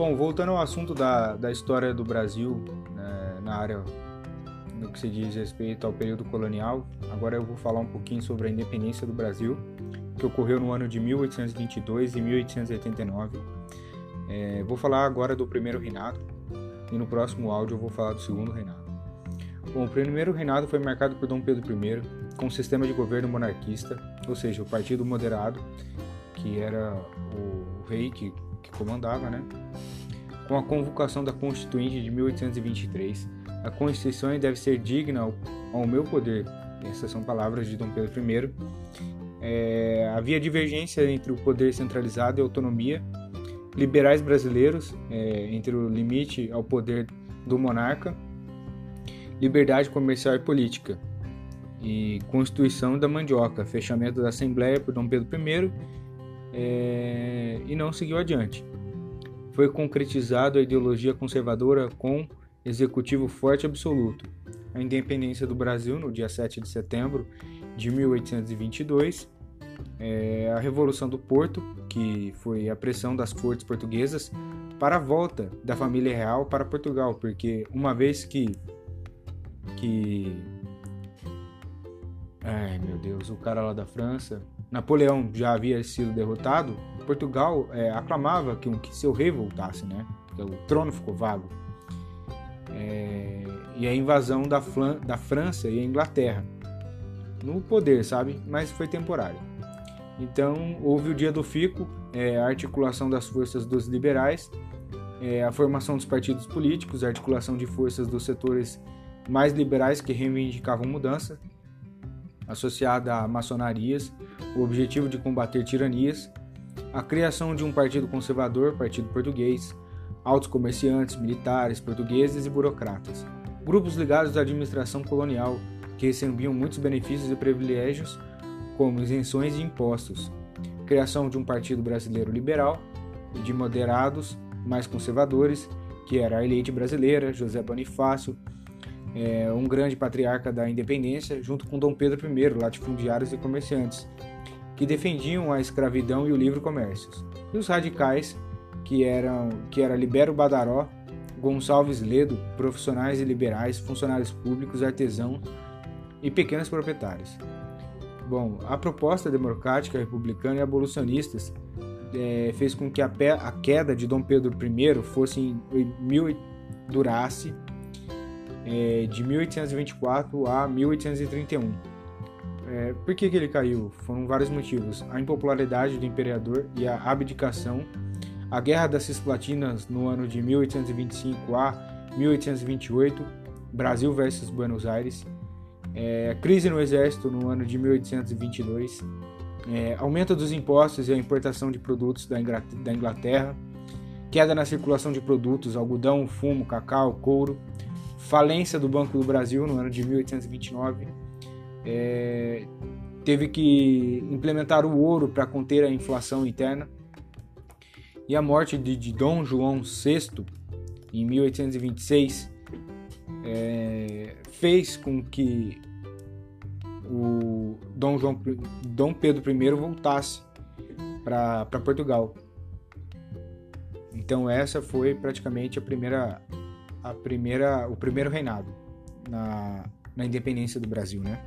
Bom, voltando ao assunto da, da história do Brasil, né, na área no que se diz respeito ao período colonial, agora eu vou falar um pouquinho sobre a independência do Brasil, que ocorreu no ano de 1822 e 1889. É, vou falar agora do primeiro reinado e no próximo áudio eu vou falar do segundo reinado. Bom, o primeiro reinado foi marcado por Dom Pedro I, com um sistema de governo monarquista, ou seja, o Partido Moderado, que era o rei que, que comandava, né? Com a convocação da Constituinte de 1823, a Constituição deve ser digna ao, ao meu poder. Essas são palavras de Dom Pedro I. É, havia divergência entre o poder centralizado e a autonomia. Liberais brasileiros, é, entre o limite ao poder do monarca, liberdade comercial e política, e Constituição da Mandioca, fechamento da Assembleia por Dom Pedro I, é, e não seguiu adiante. Foi concretizado a ideologia conservadora com executivo forte absoluto. A independência do Brasil no dia 7 de setembro de 1822, é, a Revolução do Porto, que foi a pressão das cortes portuguesas para a volta da família real para Portugal, porque uma vez que que ai meu Deus, o cara lá da França, Napoleão já havia sido derrotado, Portugal é, aclamava que, que seu rei voltasse, né? Porque o trono ficou vago é, e a invasão da, Flan, da França e a Inglaterra no poder, sabe? Mas foi temporário. Então houve o dia do fico, é, a articulação das forças dos liberais, é, a formação dos partidos políticos, a articulação de forças dos setores mais liberais que reivindicavam mudança, associada a maçonarias, o objetivo de combater tiranias, a criação de um partido conservador, Partido Português, altos comerciantes, militares, portugueses e burocratas. Grupos ligados à administração colonial, que recebiam muitos benefícios e privilégios, como isenções de impostos. Criação de um partido brasileiro liberal, de moderados mais conservadores, que era a elite brasileira, José Bonifácio, é, um grande patriarca da independência, junto com Dom Pedro I, latifundiários e comerciantes, que defendiam a escravidão e o livre comércio. E os radicais, que eram que era Libero Badaró, Gonçalves Ledo, profissionais e liberais, funcionários públicos, artesãos e pequenos proprietários. Bom, a proposta democrática, republicana e abolicionistas é, fez com que a, a, queda de Dom Pedro I fosse em, mil, durasse é, de 1824 a 1831. É, por que, que ele caiu? Foram vários motivos: a impopularidade do imperador e a abdicação. A Guerra das Cisplatinas no ano de 1825 a 1828, Brasil versus Buenos Aires, é, crise no Exército no ano de 1822, é, aumento dos impostos e a importação de produtos da Inglaterra, queda na circulação de produtos, algodão, fumo, cacau, couro, falência do Banco do Brasil no ano de 1829, é, teve que implementar o ouro para conter a inflação interna, e a morte de, de Dom João VI em 1826 é, fez com que o Dom, João, Dom Pedro I voltasse para Portugal. Então essa foi praticamente a primeira, a primeira, o primeiro reinado na, na independência do Brasil, né?